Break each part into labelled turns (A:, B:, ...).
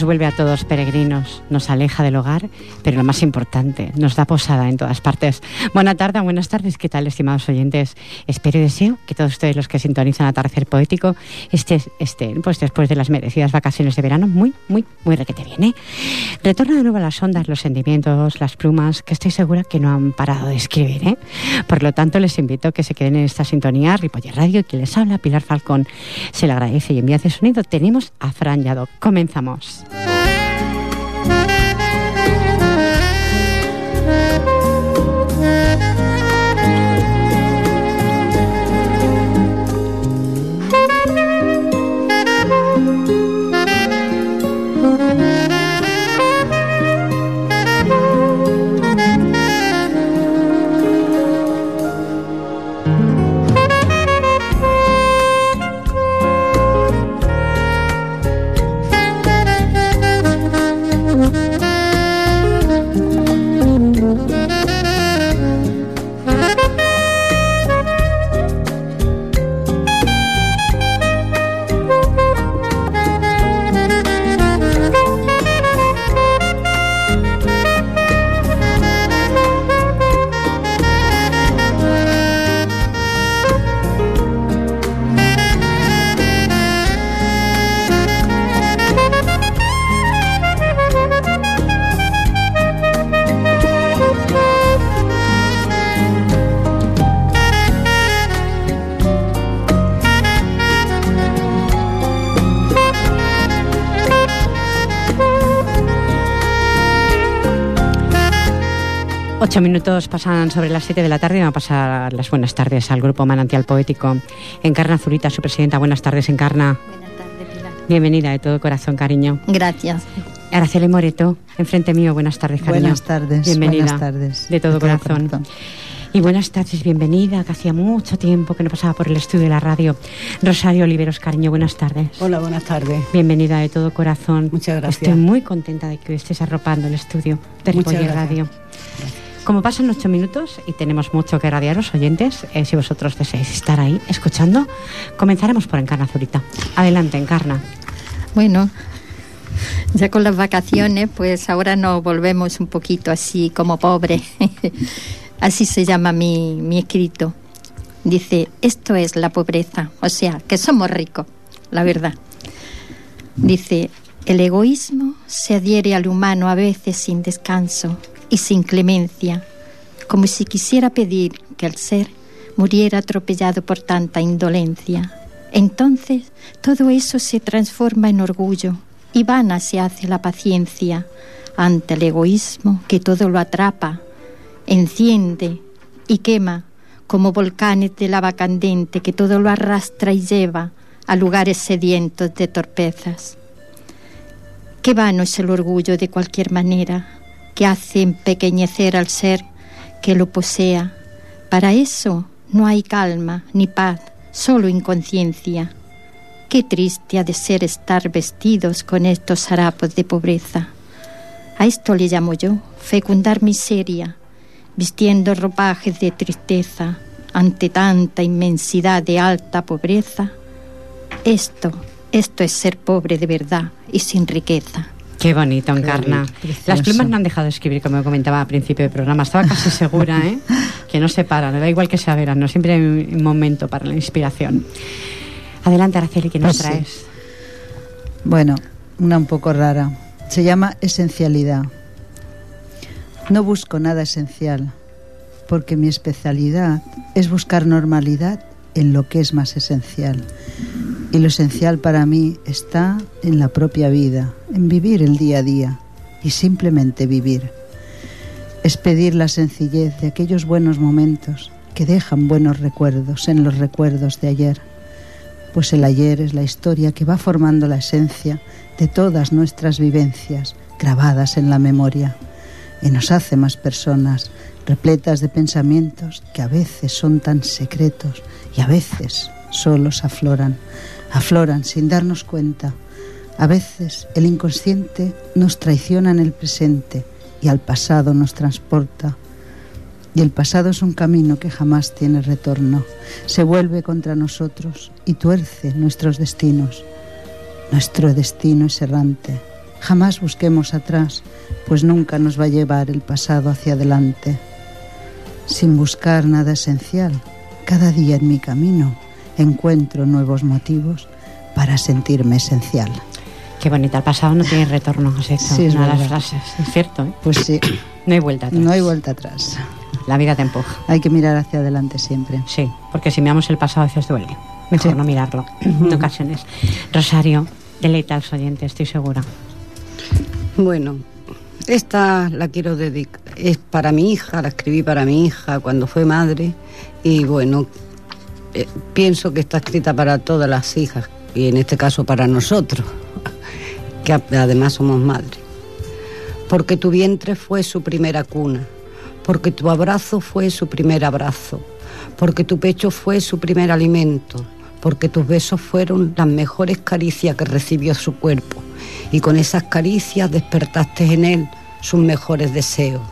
A: Nos vuelve a todos peregrinos, nos aleja del hogar, pero lo más importante, nos da posada en todas partes. Buena tarde, buenas tardes, ¿qué tal, estimados oyentes? Espero y deseo que todos ustedes los que sintonizan Atardecer Poético estén, estén pues después de las merecidas vacaciones de verano muy, muy, muy requete bien, ¿eh? Retorna de nuevo a las ondas, los sentimientos, las plumas, que estoy segura que no han parado de escribir, ¿eh? Por lo tanto, les invito a que se queden en esta sintonía, Ripoller Radio, que les habla, Pilar Falcón, se le agradece y envía ese sonido. Tenemos a Fran. Comenzamos. Ocho minutos pasan sobre las siete de la tarde y vamos a pasar las buenas tardes al grupo Manantial Poético. Encarna Zurita, su presidenta. Buenas tardes, Encarna.
B: Buenas tardes, Pilar.
A: Bienvenida de todo corazón, cariño.
B: Gracias.
A: Araceli Moreto, enfrente mío. Buenas tardes, cariño.
C: Buenas tardes.
A: Bienvenida.
C: Buenas tardes.
A: De todo, corazón. Y buenas tardes, bienvenida, que hacía mucho tiempo que no pasaba por el estudio de la radio. Rosario Oliveros, cariño, buenas tardes.
C: Hola, buenas tardes.
A: Bienvenida de todo corazón.
C: Muchas gracias.
A: Estoy muy contenta de que estés arropando el estudio de
C: Muchas
A: Ripoller
C: gracias.
A: Como pasan ocho minutos y tenemos mucho que radiaros, oyentes, eh, si vosotros deseáis estar ahí escuchando, comenzaremos por Encarna Zurita. Adelante, Encarna.
B: Bueno, ya con las vacaciones, pues ahora nos volvemos un poquito así como pobres. así se llama mi, mi escrito. Dice, esto es la pobreza, o sea, que somos ricos, la verdad. Dice, el egoísmo se adhiere al humano a veces sin descanso y sin clemencia, como si quisiera pedir que el ser muriera atropellado por tanta indolencia. Entonces todo eso se transforma en orgullo y vana se hace la paciencia ante el egoísmo que todo lo atrapa, enciende y quema como volcanes de lava candente que todo lo arrastra y lleva a lugares sedientos de torpezas. Qué vano es el orgullo de cualquier manera que hace empequeñecer al ser que lo posea. Para eso No hay calma ni paz, solo inconsciencia. Qué triste ha de ser estar vestidos con estos harapos de pobreza. A esto le llamo yo fecundar miseria, vistiendo ropajes de tristeza ante tanta inmensidad de alta pobreza. Esto, esto es ser pobre de verdad y sin riqueza.
A: Qué bonito, Encarna. Las plumas no han dejado de escribir, como comentaba al principio del programa. Estaba casi segura, ¿eh? que no se paran. Da igual que sea verano, siempre hay un momento para la inspiración. Adelante, Araceli, ¿qué nos pues traes?
C: Bueno, una un poco rara. Se llama esencialidad. No busco nada esencial, porque mi especialidad es buscar normalidad en lo que es más esencial. Y lo esencial para mí está en la propia vida, en vivir el día a día y simplemente vivir. Es pedir la sencillez de aquellos buenos momentos que dejan buenos recuerdos en los recuerdos de ayer, pues el ayer es la historia que va formando la esencia de todas nuestras vivencias grabadas en la memoria y nos hace más personas repletas de pensamientos que a veces son tan secretos y a veces solos afloran afloran sin darnos cuenta. A veces el inconsciente nos traiciona en el presente y al pasado nos transporta. Y el pasado es un camino que jamás tiene retorno. Se vuelve contra nosotros y tuerce nuestros destinos. Nuestro destino es errante. Jamás busquemos atrás, pues nunca nos va a llevar el pasado hacia adelante. Sin buscar nada esencial, cada día en mi camino encuentro nuevos motivos para sentirme esencial.
A: Qué bonita, el pasado no tiene retorno, has sí, es una de las frases, es cierto. ¿eh?
C: Pues sí.
A: No hay vuelta atrás.
C: No hay vuelta atrás.
A: La vida te empuja.
C: Hay que mirar hacia adelante siempre.
A: Sí, porque si miramos el pasado a veces duele. Mejor no mirarlo en ocasiones. Rosario, deleita a los oyentes, estoy segura.
D: Bueno, esta la quiero dedicar, es para mi hija, la escribí para mi hija cuando fue madre y bueno, eh, pienso que está escrita para todas las hijas y en este caso para nosotros, que además somos madres. Porque tu vientre fue su primera cuna, porque tu abrazo fue su primer abrazo, porque tu pecho fue su primer alimento, porque tus besos fueron las mejores caricias que recibió su cuerpo, y con esas caricias despertaste en él sus mejores deseos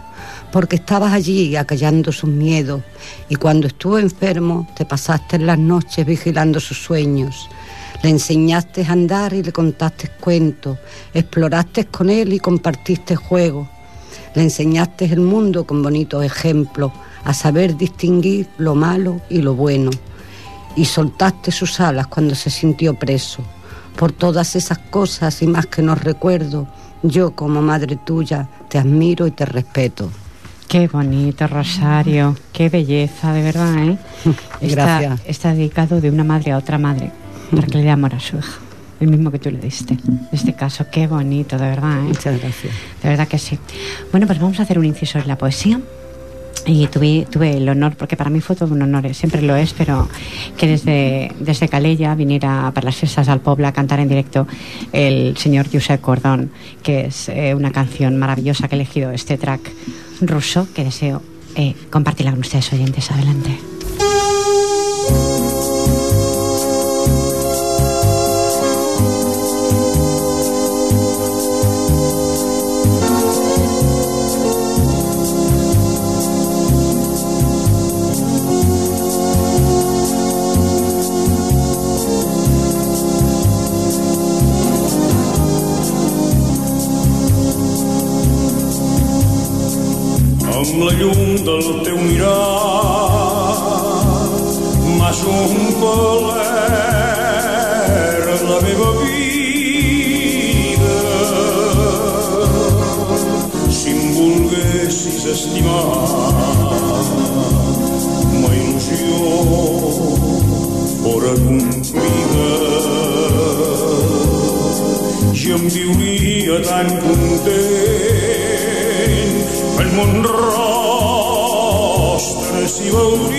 D: porque estabas allí acallando sus miedos y cuando estuvo enfermo te pasaste las noches vigilando sus sueños. Le enseñaste a andar y le contaste cuentos, exploraste con él y compartiste juegos. Le enseñaste el mundo con bonitos ejemplos, a saber distinguir lo malo y lo bueno. Y soltaste sus alas cuando se sintió preso. Por todas esas cosas y más que no recuerdo, yo como madre tuya te admiro y te respeto.
A: Qué bonito, Rosario. Qué belleza, de verdad, ¿eh?
D: Gracias.
A: Está, dedicado de una madre a otra madre para que le dé amor a su hija. El mismo que tú le diste. En este caso, qué bonito, de verdad. ¿eh?
D: Muchas gracias.
A: De verdad que sí. Bueno, pues vamos a hacer un inciso en la poesía. Y tuve, tuve el honor, porque para mí fue todo un honor, ¿eh? siempre lo es, pero que desde, desde Calella viniera para las fiestas al pueblo a cantar en directo el señor Josep Cordón, que es eh, una canción maravillosa que ha elegido este track ruso que deseo eh, compartirla con ustedes oyentes. Adelante.
E: Del teu mirar. M'has omplert la meva vida. Si em volguessis estimar ma il·lusió fora complida. Jo em viuria tan content si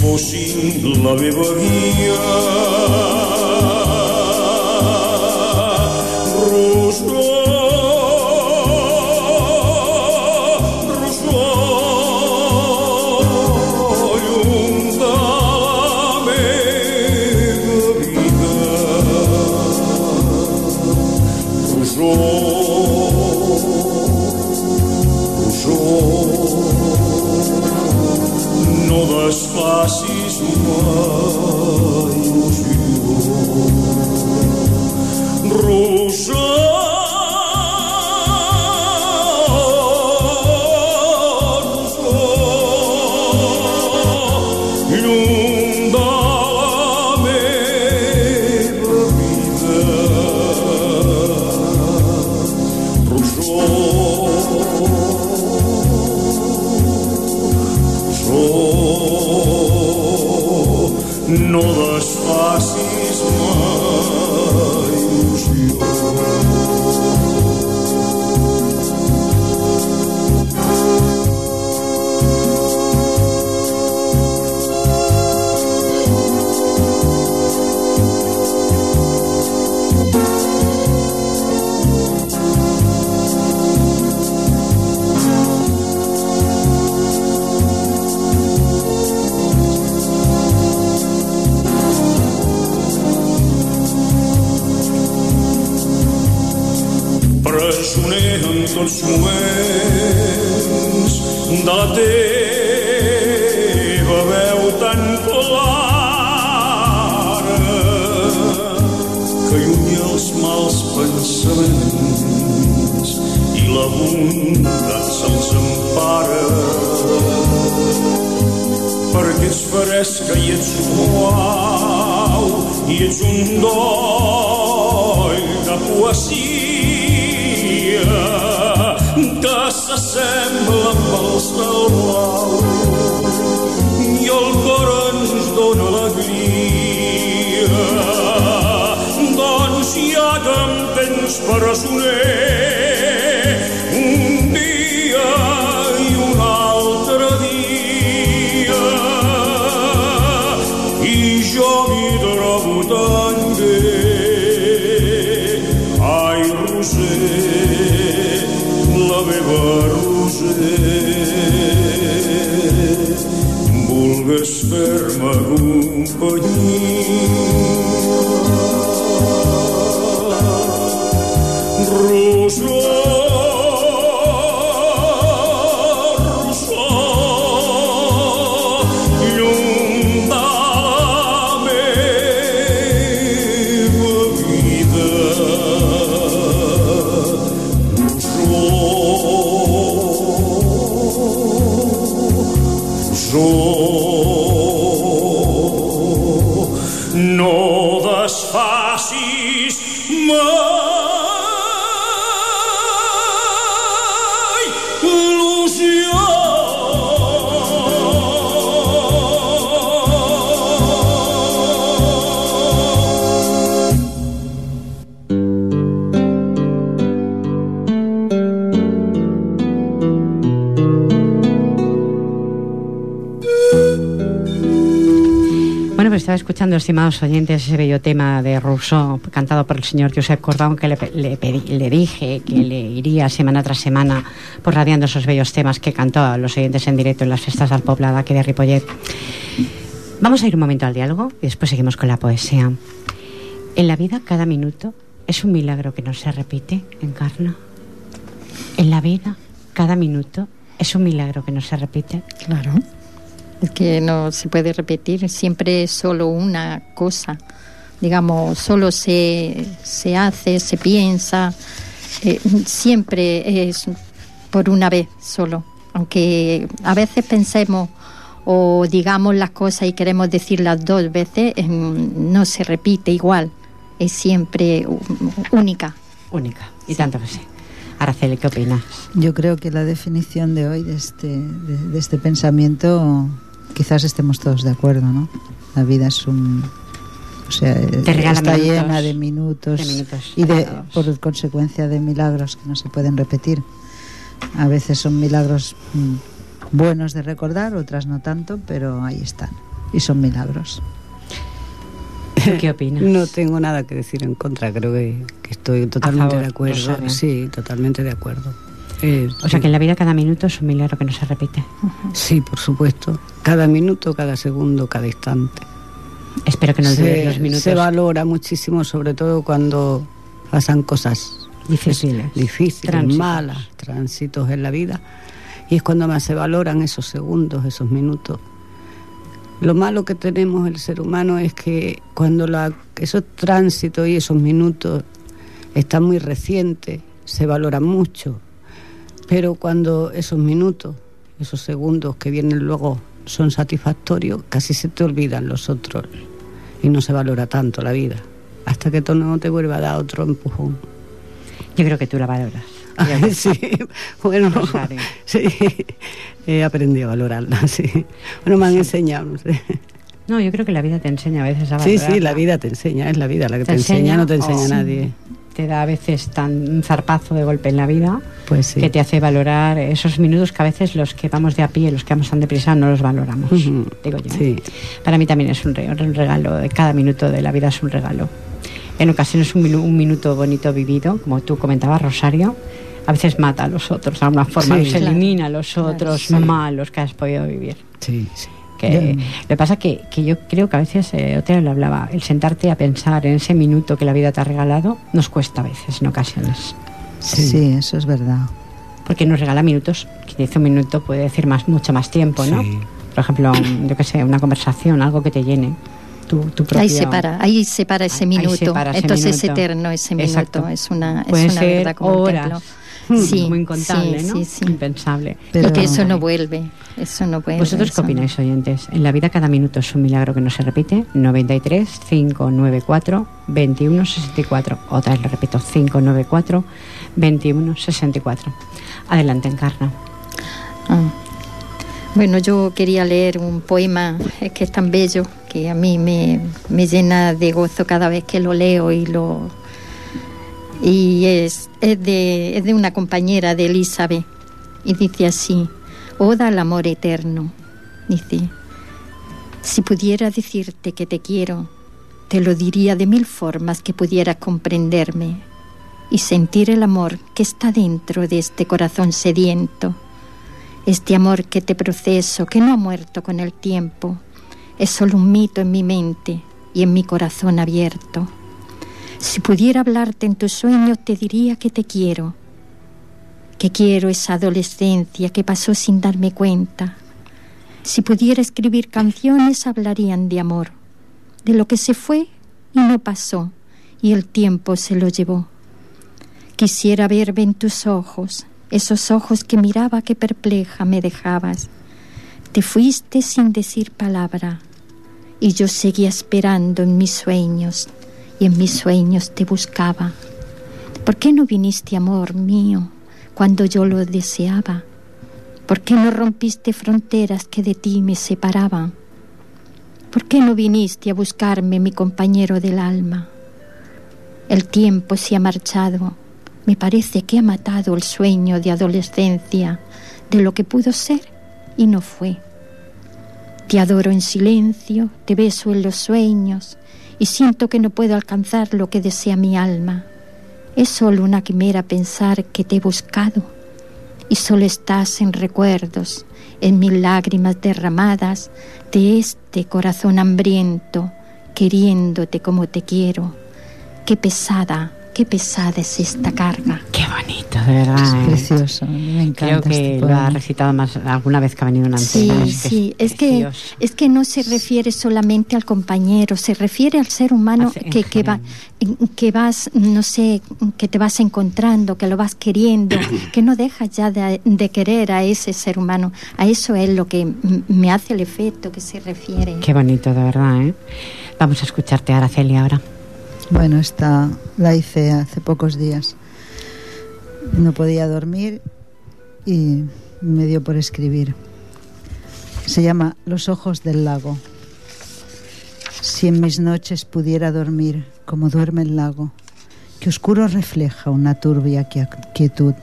E: fossin la meva guia bondat se'ls empara perquè ets fresca i ets suau i ets un doll de poesia que s'assembla amb els del blau. I el cor ens dóna alegria. Doncs ja que em tens presoner un
A: estaba escuchando, estimados oyentes, ese bello tema de Rousseau, cantado por el señor Josep Cordón, que le, pe- le pedí- le dije que le iría semana tras semana por radiando esos bellos temas que cantó a los oyentes en directo en las fiestas del Poblada, que de Ripollet. Vamos a ir un momento al diálogo y después seguimos con la poesía. En la vida, cada minuto es un milagro que no se repite, encarna. En la vida, cada minuto es un milagro que no se repite.
B: Claro. Es que no se puede repetir, siempre es solo una cosa. Digamos, solo se, se hace, se piensa, eh, siempre es por una vez solo. Aunque a veces pensemos o digamos las cosas y queremos decirlas dos veces, em, no se repite igual, es siempre única.
A: Única. Y tanto que sí. Araceli, ¿qué opinas?
C: Yo creo que la definición de hoy de este, de, de este pensamiento quizás estemos todos de acuerdo, ¿no? La vida es un O sea,
A: Te regala
C: está
A: minutos.
C: llena de minutos,
A: De minutos
C: y de, por consecuencia de milagros que no se pueden repetir. A veces son milagros mm, buenos de recordar, otras no tanto, pero ahí están. Y son milagros.
A: ¿Tú qué opinas?
D: No tengo nada que decir en contra, creo que, que estoy totalmente
A: favor,
D: de acuerdo.
A: Rosario.
D: Sí, totalmente de acuerdo. Eh,
A: O sea que en la vida cada minuto es un milagro que no se repite.
D: Sí, por supuesto. Cada minuto, cada segundo, cada instante.
A: Espero que no
D: se,
A: los minutos
D: se valora muchísimo, sobre todo cuando pasan cosas
A: difíciles.
D: difíciles,
A: Tránsitos.
D: malas, tránsitos en la vida. Y es cuando más se valoran esos segundos, esos minutos. Lo malo que tenemos el ser humano es que cuando la, esos tránsitos y esos minutos están muy recientes, se valoran mucho. Pero cuando esos minutos, esos segundos que vienen luego son satisfactorios, casi se te olvidan los otros y no se valora tanto la vida. Hasta que tú no te vuelva a dar otro empujón.
A: Yo creo que tú la valoras.
D: Sí, bueno, sí, he aprendido a valorarla, sí. Bueno, me han enseñado, no sé.
A: No, yo creo que la vida te enseña a veces a
D: Sí,
A: valorar.
D: sí, la vida te enseña, es la vida la que
A: Te
D: te, enseña,
A: enseña
D: no te enseña
A: o-
D: nadie.
A: Te da a veces tan un zarpazo de golpe en la vida
D: Pues sí.
A: que te hace valorar esos minutos que a veces los que vamos de a pie, los que vamos tan deprisa, no los valoramos. Digo yo.
D: Sí,
A: Para mí también es un, re- un regalo, cada minuto de la vida es un regalo. En ocasiones un, un minuto bonito vivido, como tú comentabas, Rosario, a veces mata a los otros, de alguna forma
D: Sí.
A: los
B: Claro.
A: elimina a los otros
D: sí.
A: malos que has podido vivir.
D: sí, sí.
A: Que. Lo que pasa que, que yo creo que a veces, eh, otra lo hablaba, el sentarte a pensar en ese minuto que la vida te ha regalado nos cuesta a veces, en ocasiones.
C: Sí,
D: Sí.
C: eso es verdad.
A: Porque nos regala minutos, que dice un minuto puede decir más, mucho más tiempo, ¿no?
D: Sí.
A: Por ejemplo, yo qué sé, una conversación, algo que te llene. Tu, tu propio...
B: Ahí se para, ahí se para ese
A: Ahí se
B: minuto.
A: para ese
B: Entonces es eterno ese minuto.
A: Exacto.
B: Es una, es
A: Puede
B: una
A: ser
B: verdad como un
A: horas,
B: templo. Sí,
A: como incontable,
B: sí,
A: ¿no?
B: sí, sí.
A: Impensable.
C: Pero-
B: y que eso no vuelve. Eso no vuelve.
A: ¿Vosotros qué
B: eso
A: opináis, oyentes? En la vida cada minuto es un milagro que no se repite. 93 594 21 64. Otra vez lo repito, 594 21 64. Adelante, Encarna.
B: Ah. Bueno, yo quería leer un poema eh, que es tan bello que a mí me, me llena de gozo cada vez que lo leo y lo y es, de, es de una compañera de Elizabeth y dice así, Oda al amor eterno. Dice, si pudiera decirte que te quiero, te lo diría de mil formas que pudieras comprenderme y sentir el amor que está dentro de este corazón sediento. Este amor que te proceso, que no ha muerto con el tiempo, es solo un mito en mi mente y en mi corazón abierto. Si pudiera hablarte en tus sueños, te diría que te quiero, que quiero esa adolescencia que pasó sin darme cuenta. Si pudiera escribir canciones, hablarían de amor, de lo que se fue y no pasó, y el tiempo se lo llevó. Quisiera verme en tus ojos, esos ojos que miraba que perpleja me dejabas. Te fuiste sin decir palabra, y yo seguía esperando en mis sueños, y en mis sueños te buscaba. ¿Por qué no viniste, amor mío, cuando yo lo deseaba? ¿Por qué no rompiste fronteras que de ti me separaban? ¿Por qué no viniste a buscarme, mi compañero del alma? El tiempo se ha marchado. Me parece que ha matado el sueño de adolescencia, de lo que pudo ser y no fue. Te adoro en silencio, te beso en los sueños y siento que no puedo alcanzar lo que desea mi alma. Es solo una quimera pensar que te he buscado y solo estás en recuerdos, en mis lágrimas derramadas de este corazón hambriento, queriéndote como te quiero. Qué pesada, qué pesada es esta carga.
A: Qué bonito, de verdad.
C: Es
A: ¿eh?
C: precioso. Me encanta
A: Creo que
C: este
A: lo ha recitado más alguna vez que ha venido una
B: Sí,
A: antena.
B: sí, es que, es que no se refiere solamente al compañero, se refiere al ser humano
A: Hace-
B: que, que, va, que vas, no sé, que te vas encontrando, que lo vas queriendo, que no dejas ya de, de querer a ese ser humano. A eso es lo que me hace el efecto que se refiere.
A: Qué bonito, de verdad. ¿eh? Vamos a escucharte, Araceli, ahora.
C: Bueno, esta la hice hace pocos días. No podía dormir y me dio por escribir. Se llama Los ojos del lago. Si en mis noches pudiera dormir como duerme el lago, que oscuro refleja una turbia quietud,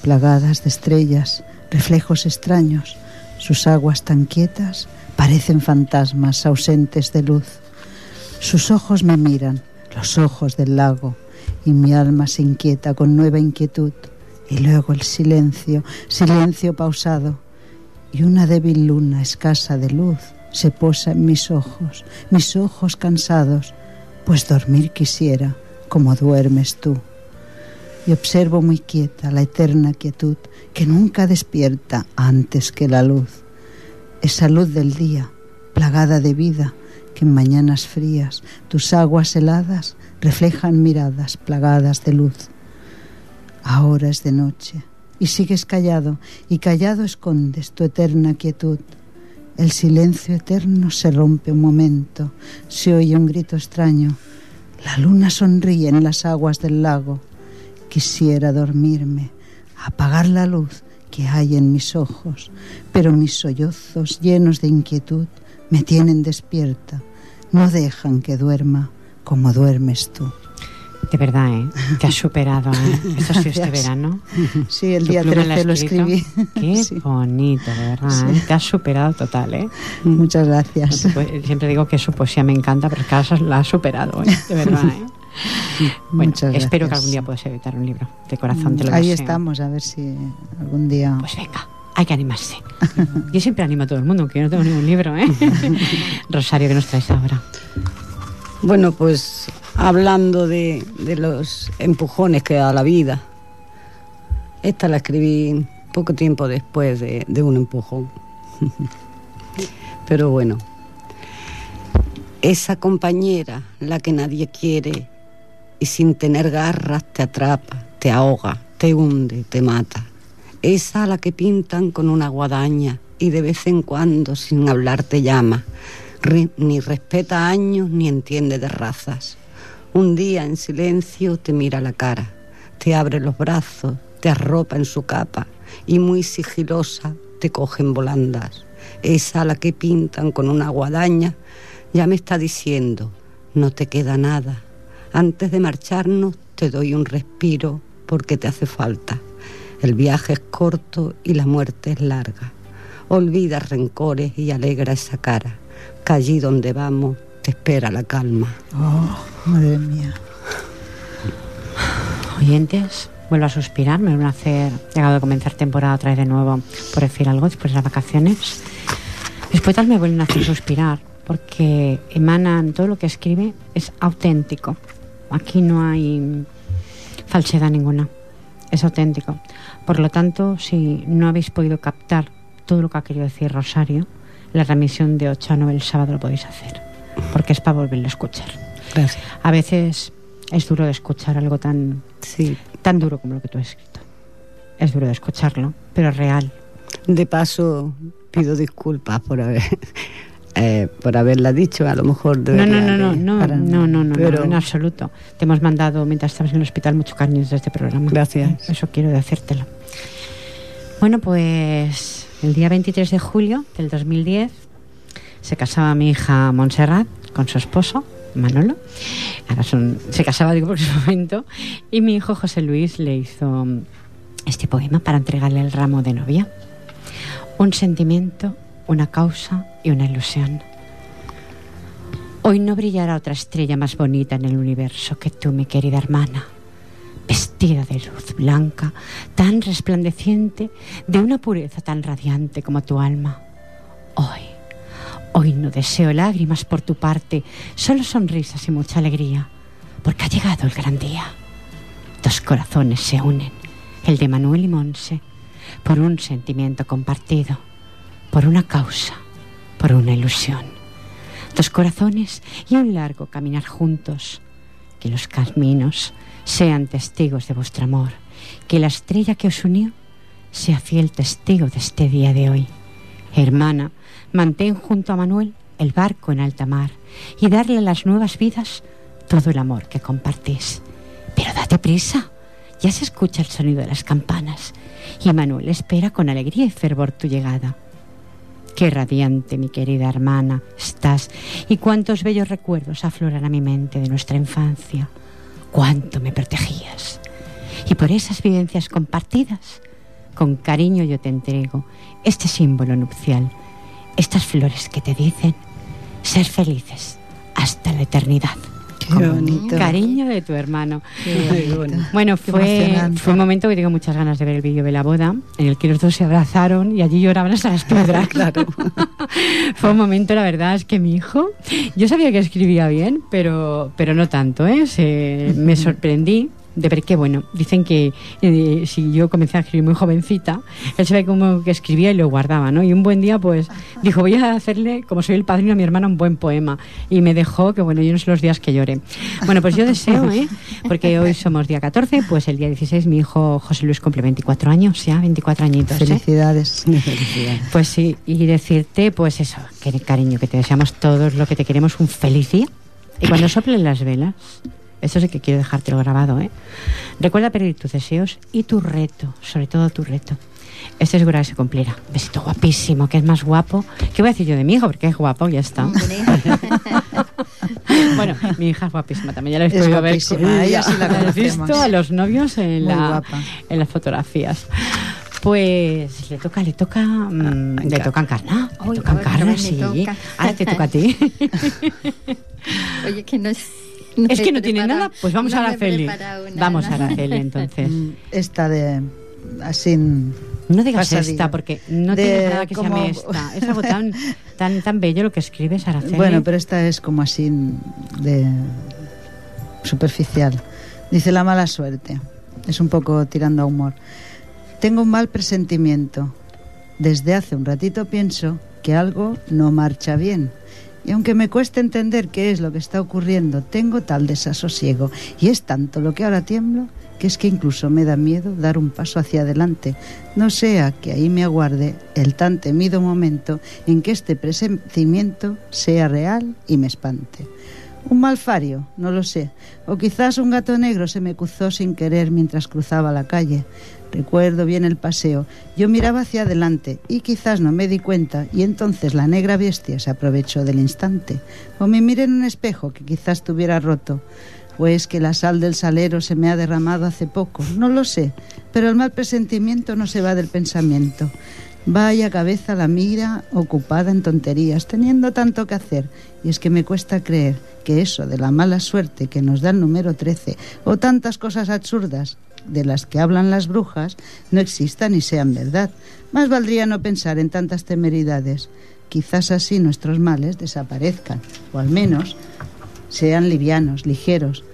C: plagadas de estrellas, reflejos extraños, sus aguas tan quietas parecen fantasmas ausentes de luz. Sus ojos me miran, los ojos del lago, y mi alma se inquieta con nueva inquietud. Y luego el silencio, silencio pausado, y una débil luna escasa de luz se posa en mis ojos, mis ojos cansados, pues dormir quisiera como duermes tú. Y observo muy quieta la eterna quietud que nunca despierta antes que la luz. Esa luz del día, plagada de vida, que en mañanas frías tus aguas heladas reflejan miradas plagadas de luz. Ahora es de noche y sigues callado y callado escondes tu eterna quietud. El silencio eterno se rompe un momento, se oye un grito extraño. La luna sonríe en las aguas del lago. Quisiera dormirme, apagar la luz que hay en mis ojos, pero mis sollozos llenos de inquietud me tienen despierta, no dejan que duerma como duermes tú.
A: De verdad, ¿eh? Te has superado, ¿eh? Esto ha sido este verano.
C: Sí, el día 13 lo escribí.
A: Qué bonito, de verdad, ¿eh? Te has superado total, ¿eh?
C: Muchas gracias.
A: Siempre digo que su poesía me encanta, pero cada la has superado, ¿eh? De verdad, ¿eh? Bueno,
C: Muchas
A: espero que algún día puedas editar un libro. De corazón te lo
C: Ahí
A: deseo.
C: estamos, a ver si algún día...
A: Pues venga, hay que animarse. Yo siempre animo a todo el mundo, aunque yo no tengo ningún libro, ¿eh? Rosario, ¿qué nos traes ahora?
D: Bueno, pues hablando de, de los empujones que da la vida, esta la escribí poco tiempo después de, de un empujón. Pero bueno, esa compañera, la que nadie quiere, y sin tener garras te atrapa, te ahoga, te hunde, te mata. Esa a la que pintan con una guadaña y de vez en cuando sin hablar te llama. Ni respeta años ni entiende de razas. Un día en silencio te mira la cara, te abre los brazos, te arropa en su capa y muy sigilosa te coge en volandas. Esa a la que pintan con una guadaña ya me está diciendo, no te queda nada. Antes de marcharnos te doy un respiro porque te hace falta. El viaje es corto y la muerte es larga. Olvida rencores y alegra esa cara, que allí donde vamos te espera la calma.
C: Oh, madre mía.
A: Oyentes, vuelvo a suspirar, me van a hacer, llegado a comenzar temporada otra vez de nuevo por decir algo después de las vacaciones. Mis poetas me vuelven a hacer suspirar porque emanan, todo lo que escribe es auténtico. Aquí no hay falsedad ninguna, es auténtico. Por lo tanto, si no habéis podido captar todo lo que ha querido decir Rosario, la remisión de 8 a 9 el sábado lo podéis hacer, porque es para volverlo a escuchar.
D: Gracias.
A: A veces es duro de escuchar algo tan,
D: Sí.
A: tan duro como lo que tú has escrito. Es duro de escucharlo, pero es real.
D: De paso, pido disculpas por haber eh, por haberla dicho, a lo mejor
A: No, no, no, no,
D: de-
A: no,
C: para
A: no, no, no,
D: Pero-
A: no, en absoluto. Te hemos mandado, mientras estabas en el hospital, mucho cariño desde este programa.
D: Gracias.
A: Eso quiero decírtelo. Bueno, pues el día 23 de julio del 2010 se casaba mi hija Montserrat con su esposo, Manolo. Ahora son, se casaba, digo, por ese momento. Y mi hijo José Luis le hizo este poema para entregarle el ramo de novia. Un sentimiento, una causa y una ilusión. Hoy no brillará otra estrella más bonita en el universo que tú, mi querida hermana, vestida de luz blanca, tan resplandeciente, de una pureza tan radiante como tu alma. Hoy, hoy no deseo lágrimas por tu parte, solo sonrisas y mucha alegría, porque ha llegado el gran día. Dos corazones se unen, el de Manuel y Monse, por un sentimiento compartido, por una causa, por una ilusión. Dos corazones y un largo caminar juntos. Que los caminos sean testigos de vuestro amor. Que la estrella que os unió sea fiel testigo de este día de hoy. Hermana, mantén junto a Manuel el barco en alta mar y darle a las nuevas vidas todo el amor que compartís. Pero date prisa, ya se escucha el sonido de las campanas y Manuel espera con alegría y fervor tu llegada. Qué radiante, mi querida hermana, estás, y cuántos bellos recuerdos afloran a mi mente de nuestra infancia. Cuánto me protegías. Y por esas vivencias compartidas, con cariño yo te entrego este símbolo nupcial, estas flores que te dicen ser felices hasta la eternidad.
C: Qué bonito.
A: Cariño de tu hermano.
C: Qué.
A: Bueno, fue, fue un momento que tengo muchas ganas de ver el vídeo de la boda, en el que los dos se abrazaron y allí lloraban hasta las piedras.
D: Claro.
A: fue un momento, la verdad, es que mi hijo, yo sabía que escribía bien, pero, pero no tanto, ¿eh? Se- me sorprendí de ver que, bueno, dicen que eh, si yo comencé a escribir muy jovencita, él se ve como que escribía y lo guardaba, ¿no? Y un buen día, pues, dijo, voy a hacerle, como soy el padrino a mi hermana, un buen poema. Y me dejó, que bueno, yo no sé los días que llore. Bueno, pues yo deseo, ¿eh? Porque hoy somos día 14, pues el día 16 mi hijo José Luis cumple 24 años, ya, 24 añitos, ¿eh?
C: Felicidades.
A: Pues sí, y decirte, pues eso, que cariño, que te deseamos todos lo que te queremos, un feliz día. Y cuando soplen las velas, eso sí que quiero dejártelo grabado, ¿eh? Recuerda pedir tus deseos y tu reto, sobre todo tu reto. Este seguro que se cumplirá. Besito guapísimo, que es más guapo. ¿Qué voy a decir yo de mi hijo? Porque es guapo, ya está. Bueno, mi hija es guapísima también, ya la habéis
C: Es
A: podido ver.
C: ella sí la
A: ¿Has
C: conocemos.
A: visto a los novios en, la, en las fotografías. Pues le toca, le toca, mm, le toca encarnar. Le toca encarnar, sí.
B: toca.
A: Ahora te toca a ti.
B: Oye, que no es.
A: Es
B: he
A: que no tiene nada, pues vamos
B: no
A: a Araceli. Vamos a Araceli entonces.
C: Mm, Esta de así
A: No digas
C: pasadilla.
A: esta porque no
C: De
A: tiene nada que
C: como-
A: llame esta. Es algo tan, tan, tan bello lo que escribes, Araceli.
C: Bueno, pero esta es como así de superficial. Dice la mala suerte. Es un poco tirando a humor. Tengo un mal presentimiento. Desde hace un ratito pienso que algo no marcha bien. Y aunque me cueste entender qué es lo que está ocurriendo, tengo tal desasosiego. Y es tanto lo que ahora tiemblo que es que incluso me da miedo dar un paso hacia adelante. No sea que ahí me aguarde el tan temido momento en que este presentimiento sea real y me espante. Un malfario, no lo sé. O quizás un gato negro se me cruzó sin querer mientras cruzaba la calle. Recuerdo bien el paseo. Yo miraba hacia adelante y quizás no me di cuenta y entonces la negra bestia se aprovechó del instante. O me miré en un espejo que quizás tuviera roto. O es que la sal del salero se me ha derramado hace poco. No lo sé. Pero el mal presentimiento no se va del pensamiento. Vaya cabeza la mira ocupada en tonterías, teniendo tanto que hacer. Y es que me cuesta creer que eso de la mala suerte que nos da el número 13 o tantas cosas absurdas de las que hablan las brujas no existan y sean verdad. Más valdría no pensar en tantas temeridades. Quizás así nuestros males desaparezcan, o al menos sean livianos, ligeros.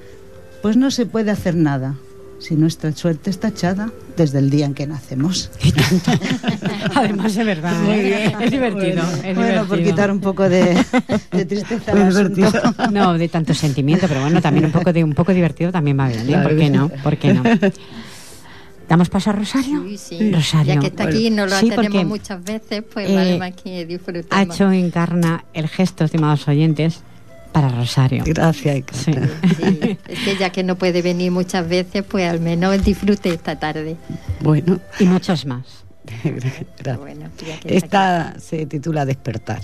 C: Pues no se puede hacer nada si nuestra suerte está echada desde el día en que nacemos.
A: Además, es verdad. ¿eh? Es divertido. es
C: bueno, por quitar un poco de, de tristeza al.
A: No, de tanto sentimiento, pero bueno, también un poco de un poco divertido también va bien, ¿eh? ¿Por qué no? ¿Por qué no? ¿Damos paso a Rosario?
B: Sí, sí.
A: Rosario.
B: Ya que está aquí, no lo
A: Sí,
B: muchas veces, pues
A: eh,
B: vale más que
A: Ha
B: disfrutemos.
A: hecho encarna el gesto, estimados oyentes, para Rosario.
D: Gracias.
A: Sí.
B: Sí, es que ya que no puede venir muchas veces, pues al menos disfrute esta tarde.
D: Bueno,
A: Y muchos más.
D: gracias.
B: Bueno, ya que está aquí.
D: Esta se titula Despertar.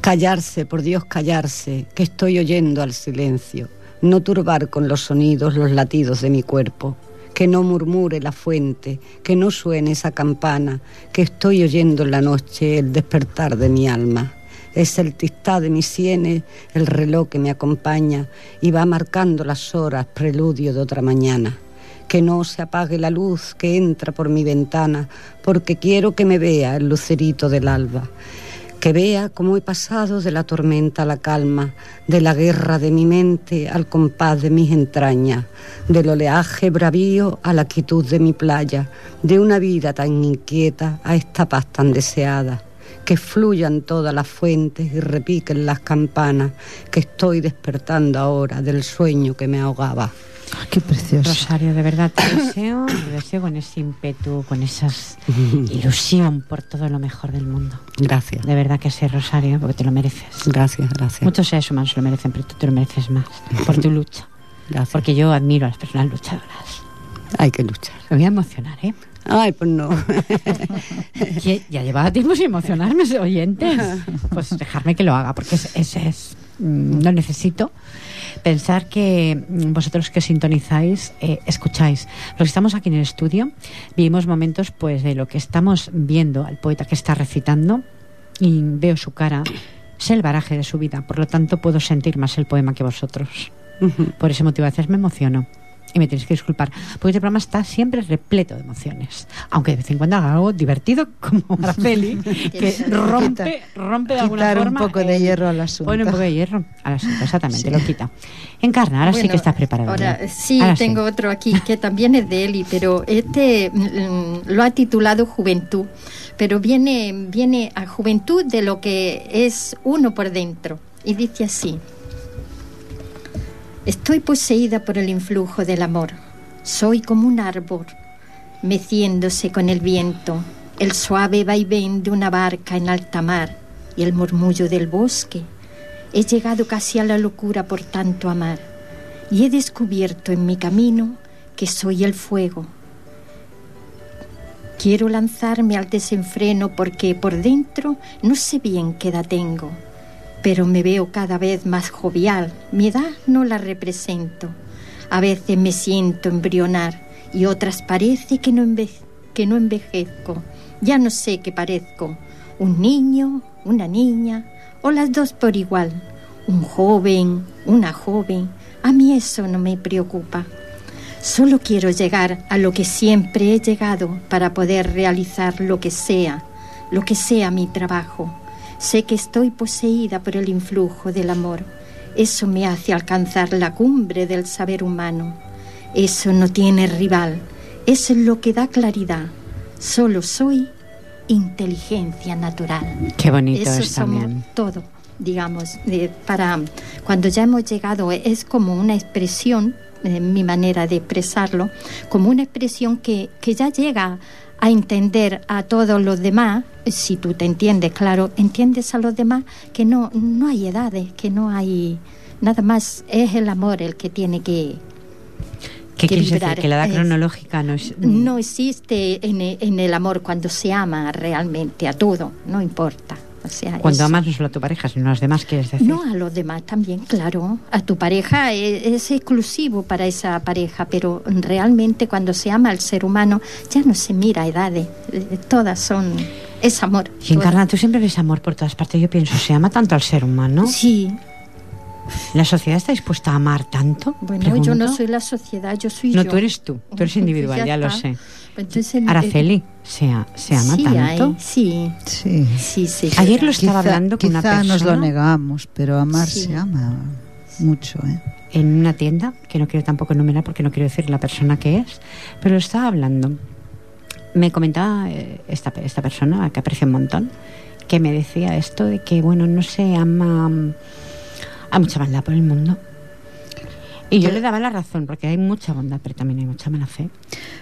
D: Callarse, por Dios, callarse, que estoy oyendo al silencio. No turbar con los sonidos los latidos de mi cuerpo. Que no murmure la fuente, que no suene esa campana, que estoy oyendo en la noche el despertar de mi alma. Es el tistá de mis sienes, el reloj que me acompaña y va marcando las horas, preludio de otra mañana que no se apague la luz que entra por mi ventana, porque quiero que me vea el lucerito del alba, que vea cómo he pasado de la tormenta a la calma, de la guerra de mi mente al compás de mis entrañas, del oleaje bravío a la quietud de mi playa, de una vida tan inquieta a esta paz tan deseada. Que fluyan todas las fuentes y repiquen las campanas, que estoy despertando ahora del sueño que me ahogaba.
C: Qué precioso.
A: Rosario, de verdad te deseo, te deseo con ese ímpetu, con esa ilusión por todo lo mejor del mundo.
D: Gracias,
A: De verdad que sí, Rosario, porque te lo mereces.
D: gracias, gracias.
A: Muchos seres humanos lo merecen, pero tú te lo mereces más por tu lucha.
D: gracias.
A: Porque yo admiro a las personas luchadoras.
D: Hay que luchar.
A: Me voy a emocionar, ¿eh?
D: Ay, pues no.
A: Que ya llevaba tiempo sin emocionarme, oyentes. Pues dejarme que lo haga, porque es, es, mm, lo necesito. Pensar que mm, vosotros que sintonizáis, eh, escucháis. Los que estamos aquí en el estudio, vivimos momentos pues de lo que estamos viendo al poeta que está recitando y veo su cara, sé el baraje de su vida, por lo tanto puedo sentir más el poema que vosotros. Por ese motivo a veces me emociono. Y me tenéis que disculpar, porque este programa está siempre repleto de emociones. Aunque de vez en cuando haga algo divertido, como Marceli, que rompe, rompe de alguna
C: Quitar un
A: forma.
C: poco de hierro al asunto.
A: Pone un poco de hierro al asunto, exactamente,
C: Sí.
A: lo quita. Encarna, ahora sí
B: Bueno,
A: que estás preparada.
B: Ahora, sí,
A: Ahora
B: tengo otro aquí que también es de Eli, pero este mm, lo ha titulado Juventud, pero viene, viene a juventud de lo que es uno por dentro. Y dice así, estoy poseída por el influjo del amor, soy como un árbol, meciéndose con el viento, el suave vaivén de una barca en alta mar y el murmullo del bosque. He llegado casi a la locura por tanto amar y he descubierto en mi camino que soy el fuego. Quiero lanzarme al desenfreno porque por dentro no sé bien qué edad tengo, pero me veo cada vez más jovial. Mi edad no la represento. A veces me siento embrionar y otras parece que no, que no envejezco. Ya no sé qué parezco, un niño, una niña o las dos por igual, un joven, una joven. A mí eso no me preocupa. Solo quiero llegar a lo que siempre he llegado para poder realizar lo que sea, lo que sea mi trabajo. Sé que estoy poseída por el influjo del amor. Eso me hace alcanzar la cumbre del saber humano. Eso no tiene rival. Eso es lo que da claridad. Solo soy inteligencia natural.
A: Qué bonito
B: Eso
A: es
B: somos
A: también.
B: todo, digamos, para cuando ya hemos llegado es como una expresión, eh, mi manera de expresarlo, como una expresión que, que ya llega a entender a todos los demás, si tú te entiendes, claro, entiendes a los demás que no, no hay edades, que no hay nada más, es el amor el que tiene que,
A: ¿Qué
B: que
A: quieres decir? Que la edad cronológica no es...
B: no existe en en el amor cuando se ama realmente a todo, no importa. O sea,
A: Cuando
B: es-
A: amas no solo a tu pareja, sino a los demás, quieres decir.
B: No, a los demás también, claro. A tu pareja e- es, exclusivo para esa pareja, pero realmente cuando se ama al ser humano ya no se mira edades. eh, Todas son. Es amor.
A: Y Encarna, tú siempre ves amor por todas partes. Yo pienso, se ama tanto al ser humano.
B: Sí.
A: ¿La sociedad está dispuesta a amar tanto?
B: Bueno, yo no soy la sociedad, yo soy
A: No,
B: yo.
A: tú eres tú. Tú eres individual,
B: Ya
A: ya, lo sé.
B: Entonces,
A: Araceli, ¿se, ama
B: sí,
A: tanto?
B: hay, sí,
C: Sí.
B: sí, sí.
A: Ayer lo estaba hablando con una
C: quizá nos lo
A: persona.
C: negamos, pero amar
B: Sí.
C: se ama mucho, ¿eh?
A: en una tienda, que no quiero tampoco enumerar porque no quiero decir la persona que es, pero lo estaba hablando. Me comentaba eh, esta, esta persona, a la que aprecio un montón, que me decía esto de que, bueno, no se ama mm, a mucha maldad por el mundo. Y yo le daba la razón, porque hay mucha bondad, pero también hay mucha mala fe.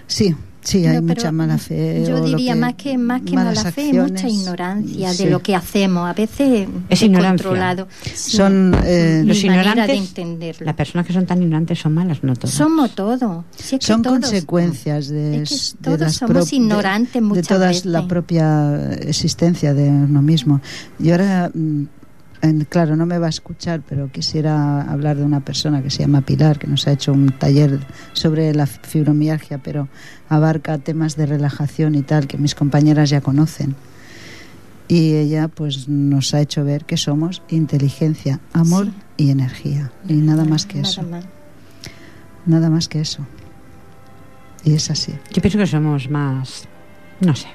C: Sí, sí, hay
B: No,
C: mucha mala fe.
B: Yo
C: o lo
B: diría
C: que-
B: más que más que mala fe, mucha
C: acciones.
B: ignorancia
C: Sí.
B: de lo que hacemos. A veces
A: Es.
B: Sí.
C: Son, eh,
A: Los
B: manera de
A: ignorantes,
B: entenderlo.
A: las personas que son tan ignorantes son malas, no todas.
B: Somos todo. Si es que
C: son
B: todos-
C: consecuencias de,
B: Es que
C: de
B: todos
C: las
B: somos
C: de-
B: ignorantes
C: de,
B: muchas
C: toda
B: veces.
C: la propia existencia de uno mismo. Y ahora, mm, en- claro, no me va a escuchar, pero quisiera hablar de una persona que se llama Pilar, que nos ha hecho un taller sobre la fibromialgia, pero abarca temas de relajación y tal que mis compañeras ya conocen. Y ella pues nos ha hecho ver que somos inteligencia, amor
B: Sí.
C: y energía. Y nada más que eso. Nada más que eso. Y es así.
A: Yo pienso que somos más, no sé,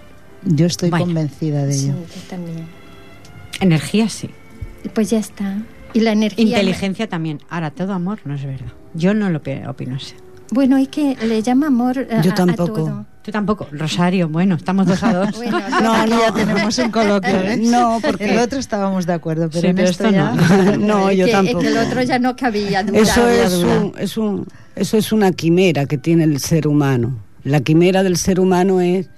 C: Yo estoy convencida de
B: Sí,
C: ello.
B: yo también.
A: energía sí.
B: Pues ya está. Y la energía.
A: Inteligencia también. Ahora, todo amor no es verdad. Yo no lo opino así.
B: Bueno, es que le llama amor a,
D: Yo
B: a- a
D: tampoco.
B: todo.
A: Tú tampoco. Rosario, bueno, estamos dos a dos.
B: Bueno,
C: No, aquí ya tenemos un coloquio, ¿eh?
D: No, porque
C: el otro estábamos de acuerdo, pero
A: Sí,
C: en
A: pero
C: esto,
A: esto
C: ya...
A: no.
D: no, yo
B: que,
D: tampoco.
B: que el otro ya no cabía. duda.
D: Eso es, un, es, un, eso es una quimera que tiene el ser humano. La quimera del ser humano es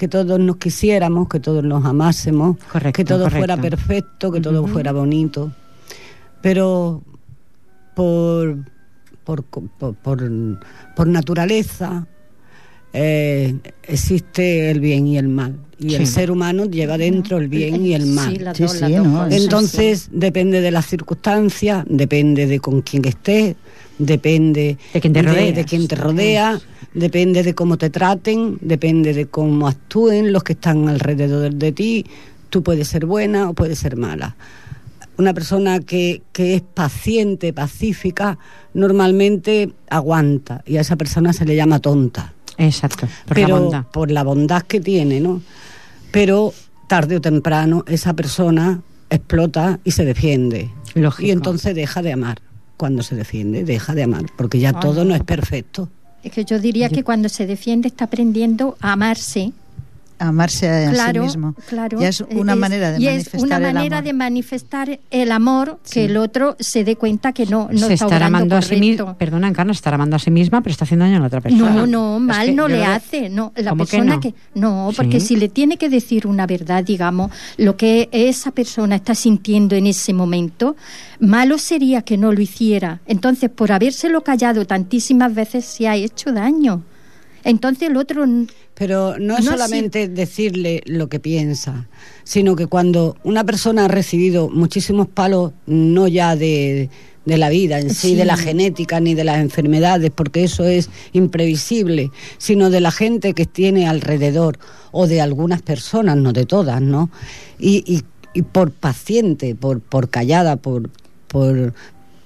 D: que todos nos quisiéramos, que todos nos amásemos,
A: Correcto,
D: que todo
A: correcto.
D: fuera perfecto, que todo fuera bonito. Pero por, por, por, por- por naturaleza, eh, existe el bien y el mal. Y el ser humano lleva dentro el bien y el mal.
B: Sí, las
C: Sí,
D: Entonces depende de las circunstancias, depende de con quién estés, depende
A: De quién te
D: de quién te rodea, depende de cómo te traten, depende de cómo actúen los que están alrededor de ti. Tú puedes ser buena o puedes ser mala. Una persona que, que es paciente, pacífica, normalmente aguanta y a esa persona se le llama tonta
A: Exacto, por
D: pero
A: la bondad.
D: por la bondad que tiene, ¿no? Pero tarde o temprano esa persona explota y se defiende.
A: Lógico.
D: Y entonces deja de amar. Cuando se defiende, deja de amar, porque ya todo no es perfecto.
B: Es que yo diría que cuando se defiende está aprendiendo a amarse.
C: Amarse a
B: claro,
C: sí mismo.
B: claro.
C: Ya es una
B: Es-
C: manera de
B: y
C: manifestar
B: es una
C: el
B: manera
C: amor.
B: de manifestar el amor
C: Sí.
B: que el otro se dé cuenta que no, no
A: se
B: está
A: estará amando a sí misma, perdona, Encarna, estará amando a sí misma, pero está haciendo daño a la otra persona.
B: No, no,
A: Es
B: mal
A: que
B: no le hace. No, la
A: ¿Cómo que
B: persona
A: no?
B: que no, porque
A: Sí.
B: si le tiene que decir una verdad, digamos, lo que esa persona está sintiendo en ese momento, malo sería que no lo hiciera. Entonces, por habérselo callado tantísimas veces, se ha hecho daño. Entonces el otro
D: Pero no es
B: No,
D: solamente decirle lo que piensa, sino que cuando una persona ha recibido muchísimos palos, no ya de, de la vida en sí,
B: Sí.
D: de la genética ni de las enfermedades, porque eso es imprevisible, sino de la gente que tiene alrededor o de algunas personas, no de todas, ¿no? Y, y, y por paciente, por, por callada, por, por,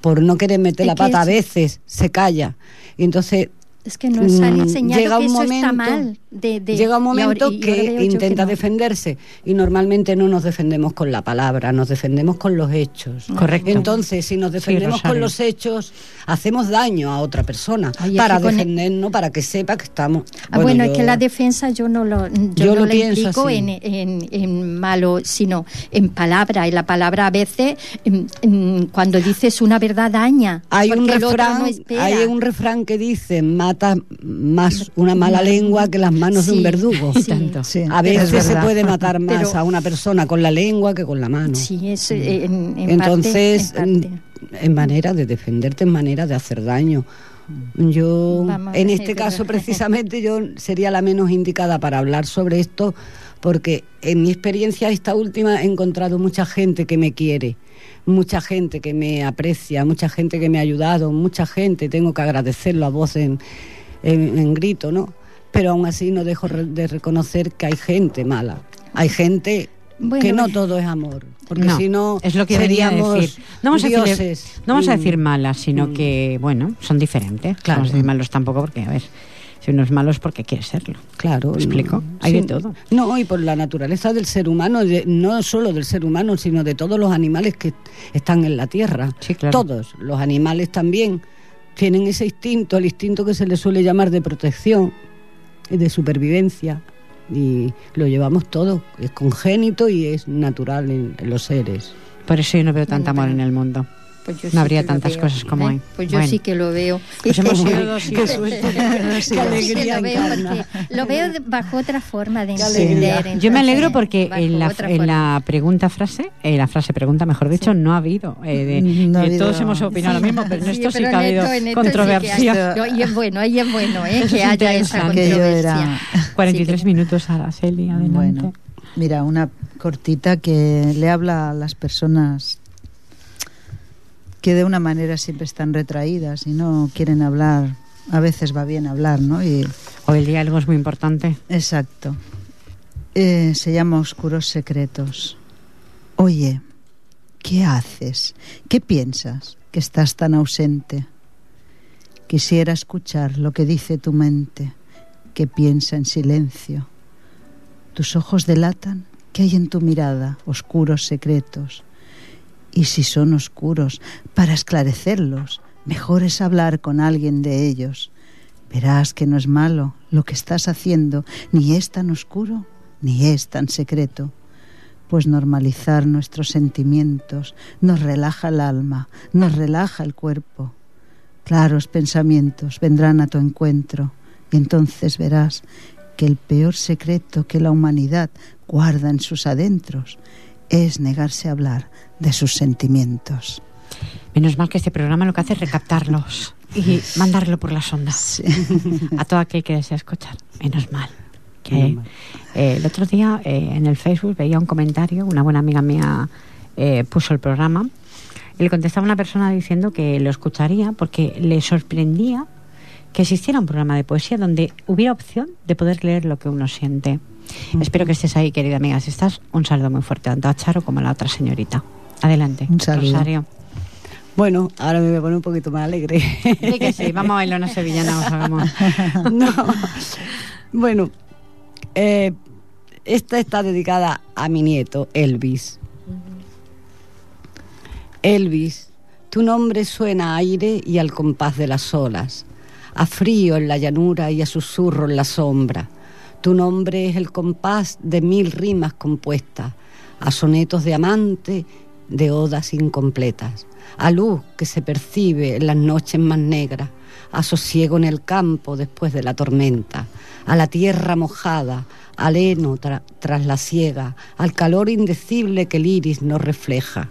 D: por no querer meter la pata a
B: es-
D: veces, se calla. Y entonces
B: es que nos han
D: Mm,
B: enseñado
D: llega
B: que
D: un
B: eso está
D: momento-
B: mal. de- de-
D: Llega un
B: y ahora-
D: momento
B: y ahora veo
D: que intenta
B: no.
D: defenderse y normalmente no nos defendemos con la palabra, nos defendemos con los hechos.
A: Correcto.
D: Entonces, si nos defendemos con los hechos, hacemos daño a otra persona
B: Ay, es
D: para
B: con el-
D: defendernos, para que sepa que estamos.
B: Ah, bueno, es
D: yo-
B: que la defensa yo no lo yo,
D: Yo
B: no
D: lo
B: la
D: pienso
B: implico en, en, en malo, sino en palabra. Y la palabra a veces, em, em, cuando dices una verdad, daña.
D: Hay un, refrán,
B: no
D: hay un refrán que dice, mata más una mala lengua que las manos de un verdugo.
B: sí.
C: Sí,
D: A
C: es
D: veces se puede matar más
B: Pero-
D: a una persona con la lengua que con la mano.
B: Sí, es eh, en, en
D: Entonces,
B: parte, en parte.
D: en manera de defenderte, en manera de hacer daño. Yo,
B: Vamos
D: en este caso precisamente, yo sería la menos indicada para hablar sobre esto, porque en mi experiencia esta última he encontrado mucha gente que me quiere, mucha gente que me aprecia, mucha gente que me ha ayudado, mucha gente, tengo que agradecerlo a voz en, en, en grito, ¿no? Pero aún así no dejo re- de reconocer que hay gente mala, hay gente
B: Bueno,
D: que no todo es amor, porque
A: No,
D: si no
A: es lo que a
D: seríamos
A: decir. No vamos a, decirle-
D: dioses.
A: no vamos a
D: Mm.
A: decir malas, sino
D: Mm.
A: que, bueno, son diferentes.
D: Claro.
A: No vamos a decir malos tampoco porque, a ver, si uno es malo es porque quiere serlo.
D: Claro.
A: ¿Me explico? Hay de todo.
D: No, y por la naturaleza del ser humano, de- no solo del ser humano, sino de todos los animales que están en la tierra.
A: Sí, claro.
D: Todos, los animales también, tienen ese instinto, el instinto que se le suele llamar de protección y de supervivencia. Y lo llevamos todo, es congénito y es natural en, en los seres.
A: Por eso yo no veo tanta amor en el mundo.
B: Pues yo
A: no
B: sí
A: habría tantas
B: veo,
A: cosas como
B: ¿eh?
A: hay.
B: Pues yo
A: Bueno.
B: sí que lo veo.
A: Pues hemos
B: sí
A: hijos.
B: que-
D: Qué
B: sí que
D: alegría
B: lo veo lo veo bajo otra forma de
D: Qué alegría.
B: entender.
A: Yo me alegro porque en la, en la pregunta frase, en la frase pregunta, mejor dicho, no ha habido. eh, de-
C: No ha
A: eh, todos hemos opinado lo mismo, pero en
B: Sí,
A: esto sí que ha habido
B: sí
A: controversia.
B: y es bueno, ahí es bueno, ¿eh? Que haya esa controversia.
C: era-
A: 43
B: Sí,
A: minutos, Araceli, adelante.
C: Bueno, mira, una cortita que le habla a las personas que de una manera siempre están retraídas y no quieren hablar. A veces va bien hablar, ¿no? Y
A: Hoy el diálogo es muy importante.
C: exacto. Eh, se llama Oscuros Secretos. Oye, ¿qué haces? ¿Qué piensas que estás tan ausente? Quisiera escuchar lo que dice tu mente, que piensa en silencio. Tus ojos delatan que hay en tu mirada oscuros secretos. Y si son oscuros, para esclarecerlos, mejor es hablar con alguien de ellos. Verás que no es malo lo que estás haciendo, ni es tan oscuro, ni es tan secreto. Pues normalizar nuestros sentimientos nos relaja el alma, nos relaja el cuerpo. Claros pensamientos vendrán a tu encuentro y entonces verás que el peor secreto que la humanidad guarda en sus adentros es negarse a hablar de sus sentimientos.
A: Menos mal que este programa lo que hace es recaptarlos. y mandarlo por las ondas a todo aquel que desea escuchar. Menos mal. Que,
D: Menos mal.
A: eh, el otro día eh, en el Facebook veía un comentario, una buena amiga mía eh, puso el programa y le contestaba una persona diciendo que lo escucharía porque le sorprendía que existiera un programa de poesía donde hubiera opción de poder leer lo que uno siente. Espero que estés ahí, querida amiga. Si estás, un saludo muy fuerte tanto a Charo como a la otra señorita. Adelante.
C: Un saludo.
A: Rosario.
D: Bueno, ahora me voy a poner un poquito más alegre.
A: Sí que sí, vamos a bailar una sevillana, o sea, vamos.
D: no. Bueno, eh, esta está dedicada a mi nieto, Elvis. Elvis, tu nombre suena a aire y al compás de las olas, a frío en la llanura y a susurro en la sombra. Tu nombre es el compás de mil rimas compuestas, a sonetos de amante, de odas incompletas, a luz que se percibe en las noches más negras, a sosiego en el campo después de la tormenta, a la tierra mojada, al heno tra- tras la siega, al calor indecible que el iris nos refleja,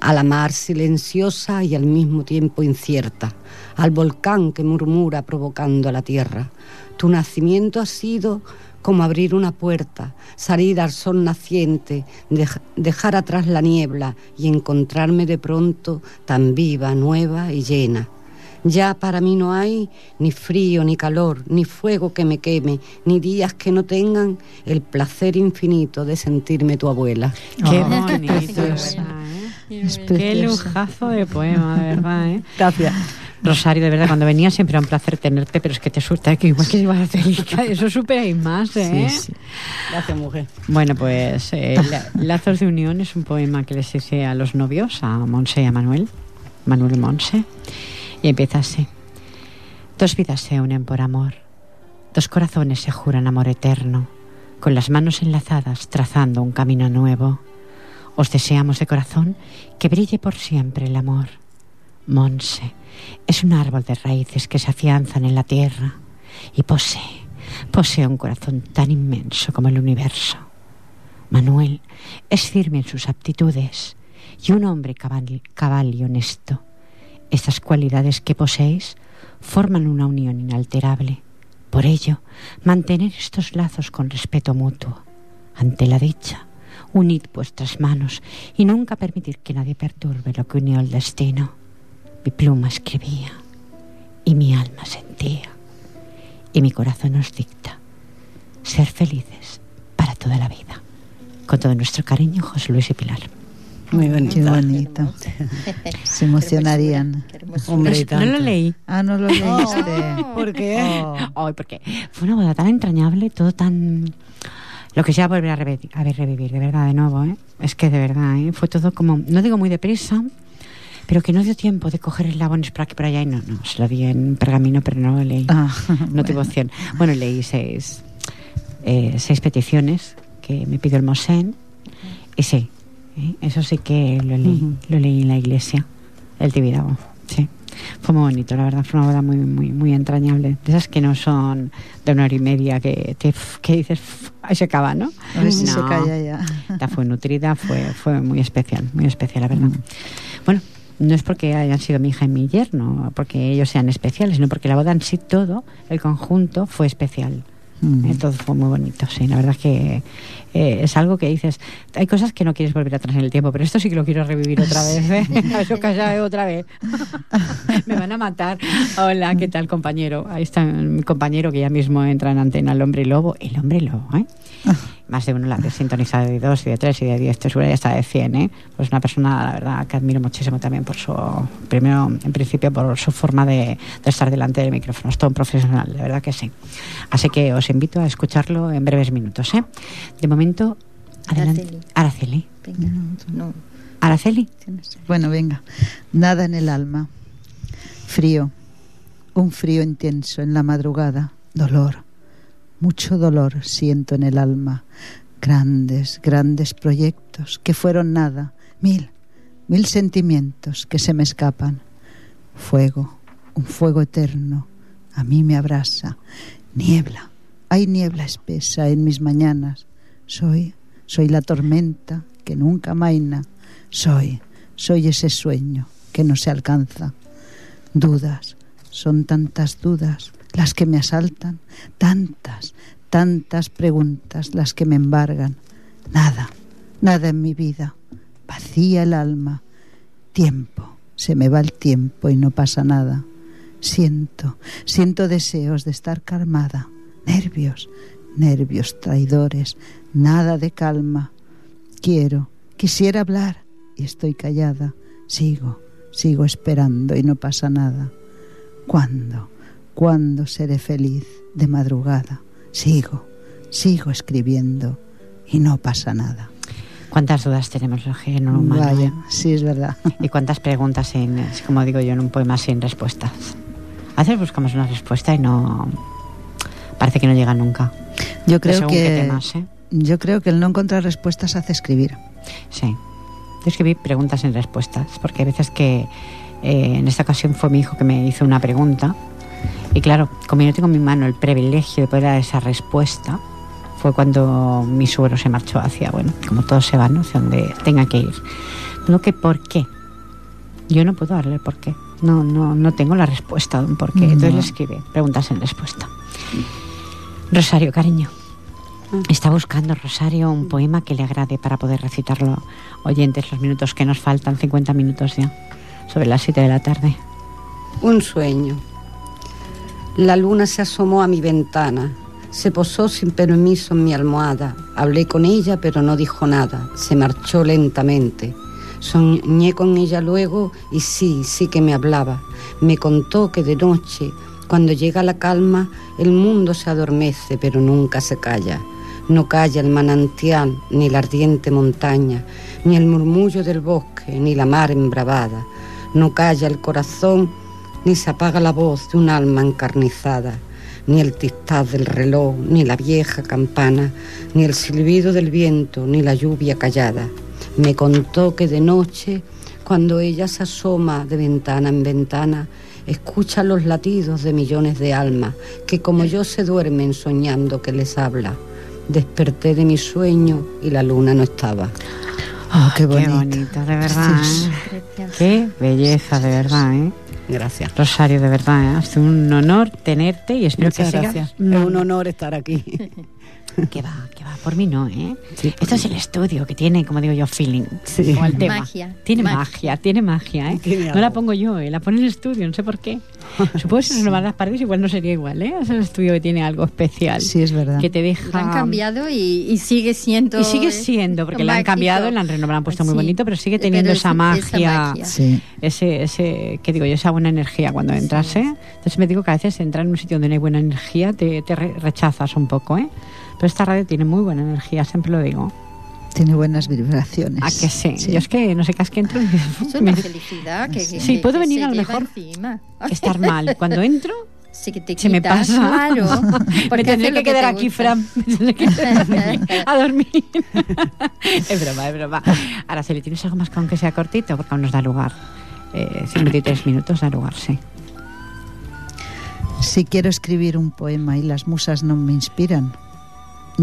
D: a la mar silenciosa y al mismo tiempo incierta, al volcán que murmura provocando a la tierra. Tu nacimiento ha sido como abrir una puerta, salir al sol naciente, dej- dejar atrás la niebla y encontrarme de pronto tan viva, nueva y llena. Ya para mí no hay ni frío, ni calor, ni fuego que me queme, ni días que no tengan el placer infinito de sentirme tu abuela.
A: Qué
C: Oh, qué
A: bonito,
C: precioso.
A: ¿verdad, eh?
C: Es
A: Qué lujazo de poema, de verdad, ¿eh?
D: Gracias.
A: Rosario, de verdad, cuando venía siempre era un placer tenerte, pero es que te suelta que igual que llevas a Celica, eso superáis más, ¿eh?
C: Sí, sí.
D: Gracias, mujer.
A: Bueno, pues eh, La- Lazos de Unión es un poema que les hice a los novios, a Monse y a Manuel, Manuel Monse, y empieza así. Dos vidas se unen por amor, dos corazones se juran amor eterno, con las manos enlazadas trazando un camino nuevo. Os deseamos de corazón que brille por siempre el amor. Monse es un árbol de raíces que se afianzan en la tierra y posee, posee un corazón tan inmenso como el universo. Manuel es firme en sus aptitudes y un hombre cabal, cabal y honesto. Estas cualidades que poseéis forman una unión inalterable. Por ello, mantener estos lazos con respeto mutuo. Ante la dicha, unid vuestras manos y nunca permitir que nadie perturbe lo que unió el destino. Mi pluma escribía y mi alma sentía y mi corazón os dicta ser felices para toda la vida. Con todo nuestro cariño, José Luis y Pilar.
D: Muy bonita.
C: Qué bonito. Se emocionarían.
B: Qué hermosura.
D: Hombre, y
A: no, lo leí.
C: Ah, no lo leíste.
D: ¿Por qué?
C: Oh.
A: Ay, porque fue una boda tan entrañable, todo tan... Lo que sea volver a, revi- a ver revivir, de verdad, de nuevo, ¿eh? Es que de verdad, ¿eh? Fue todo como, no digo muy deprisa, pero que no dio tiempo de coger eslabones por aquí por allá y no, no, se lo di en pergamino, pero no lo leí.
C: Ah,
A: no tuvo opción. Bueno, leí seis, eh, seis peticiones que me pidió el Mosén y sí, ¿eh? eso sí que lo leí, lo leí en la iglesia, el Tibidabo, sí. Fue muy bonito, la verdad, fue una boda muy, muy, muy entrañable. De esas que no son de una hora y media que, te, que dices, "Uf, ahí se acaba, ¿no?
C: A ver si se
A: No.
C: calla ya.
A: Esta fue nutrida, fue, fue muy especial, muy especial, la verdad. Bueno, no es porque hayan sido mi hija y mi yerno, porque ellos sean especiales, sino porque la boda en sí todo, el conjunto, fue especial.
C: Mm.
A: Eh, todo fue muy bonito, sí. La verdad es que eh, es algo que dices. Hay cosas que no quieres volver atrás en el tiempo, pero esto sí que lo quiero revivir otra vez. ¿eh? Eso calla otra vez. Me van a matar. Hola, ¿qué tal, compañero? Ahí está mi compañero que ya mismo entra en antena, el hombre lobo. El hombre lobo, ¿eh? Más de uno la ha sintonizado de dos y de tres y de diez, estoy segura ya está de cien, ¿eh? Pues una persona, la verdad, que admiro muchísimo también por su, primero, en principio, por su forma de, de estar delante del micrófono. Es todo un profesional, de verdad que sí. Así que os invito a escucharlo en breves minutos, ¿eh? De momento, adelante. Araceli.
B: Venga, no.
A: Araceli.
C: Bueno, venga. Nada en el alma. Frío. Un frío intenso en la madrugada. Dolor. Mucho dolor siento en el alma. Grandes, grandes proyectos que fueron nada. Mil, mil sentimientos que se me escapan. Fuego, un fuego eterno. A mí me abrasa. Niebla. Hay niebla espesa en mis mañanas. Soy, soy la tormenta que nunca maina. Soy, soy ese sueño que no se alcanza. Dudas, son tantas dudas las que me asaltan, tantas, tantas preguntas las que me embargan. Nada, nada en mi vida, vacía el alma, tiempo, se me va el tiempo y no pasa nada. Siento, siento deseos de estar calmada, nervios, nervios traidores, nada de calma. Quiero, quisiera hablar y estoy callada. Sigo, sigo esperando y no pasa nada. ¿Cuándo? ¿Cuándo seré feliz de madrugada? Sigo, sigo escribiendo y no pasa nada.
A: ¿Cuántas dudas tenemos los género humano?
C: Vaya,
A: eh?
C: sí es verdad.
A: Y cuántas preguntas, en, como digo yo, en un poema sin respuestas. A veces buscamos una respuesta y no... Parece que no llega nunca.
C: Yo creo que
A: temas, ¿eh?
C: yo creo que el no encontrar respuestas hace escribir.
A: Sí. Yo escribí preguntas sin respuestas, porque hay veces que eh, en esta ocasión fue mi hijo que me hizo una pregunta. Y claro, como yo tengo en mi mano el privilegio de poder dar esa respuesta, fue cuando mi suegro se marchó hacia, bueno, como todo se va, ¿no? Hacia donde tenga que ir. No que por qué. Yo no puedo darle por qué. No, no, no tengo la respuesta de un por qué. Entonces le escribe preguntas sin respuesta. Rosario, cariño. Está buscando Rosario un poema que le agrade para poder recitarlo oyentes los minutos que nos faltan, 50 minutos ya, sobre las 7 de la tarde.
D: Un sueño. La luna se asomó a mi ventana, se posó sin permiso en mi almohada. Hablé con ella, pero no dijo nada. Se marchó lentamente. Soñé con ella luego y sí, sí que me hablaba. Me contó que de noche, cuando llega la calma, el mundo se adormece, pero nunca se calla. No calla el manantial, ni la ardiente montaña, ni el murmullo del bosque, ni la mar embravada. No calla el corazón, ni se apaga la voz de un alma encarnizada, ni el tic-tac del reloj, ni la vieja campana, ni el silbido del viento, ni la lluvia callada. Me contó que de noche, cuando ella se asoma de ventana en ventana, escucha los latidos de millones de almas que como yo se duermen soñando que les habla. Desperté de mi sueño y la luna no estaba.
C: Oh, qué
A: Qué
C: bonito.
A: bonito, de verdad. ¿eh? Qué belleza, de verdad. ¿eh?
D: Gracias.
A: Rosario, de verdad, ¿eh? ha sido un honor tenerte y espero
D: Muchas
A: que sigas.
D: gracias. Es un honor estar aquí.
A: Que va, que va, por mí no, ¿eh?
D: Sí,
A: Esto es el estudio que tiene, como digo yo, feeling.
D: Sí.
A: Como el tema.
B: Magia,
A: Tiene magia,
B: magia.
A: tiene magia, ¿eh?
D: Tiene
A: no la pongo yo, ¿eh? La pone el estudio, no sé por qué. Supongo que si renovar las paredes igual no sería igual, ¿eh? Es el estudio que tiene algo especial.
C: Sí, es verdad.
A: Que te deja...
B: La han cambiado y, y sigue siendo.
A: Y sigue siendo, porque la han cambiado, la han renovado, la han puesto muy bonito, pero sigue
B: pero
A: teniendo
B: es-
A: esa magia.
C: Sí.
A: ese, ese, que digo yo, esa buena energía cuando entras, ¿eh? Entonces me digo que a veces entrar en un sitio donde no hay buena energía te, te re- rechazas un poco, ¿eh? Pero esta radio tiene muy buena energía, siempre lo digo.
C: Tiene buenas vibraciones.
A: ¿A que sí? Yo es que no sé qué es que entro
B: es
A: me-
B: una felicidad que, que-
A: Sí, puedo venir a lo mejor
B: encima.
A: estar mal. Cuando entro,
B: Sí, que te
A: se me pasa.
B: Claro.
A: me
B: porque
A: tendré que quedar aquí. Fran. A dormir. es broma, es broma. Le tienes algo más que aunque sea cortito, porque aún nos da lugar. Eh, 53 minutos da lugar, sí.
C: Si quiero escribir un poema y las musas no me inspiran,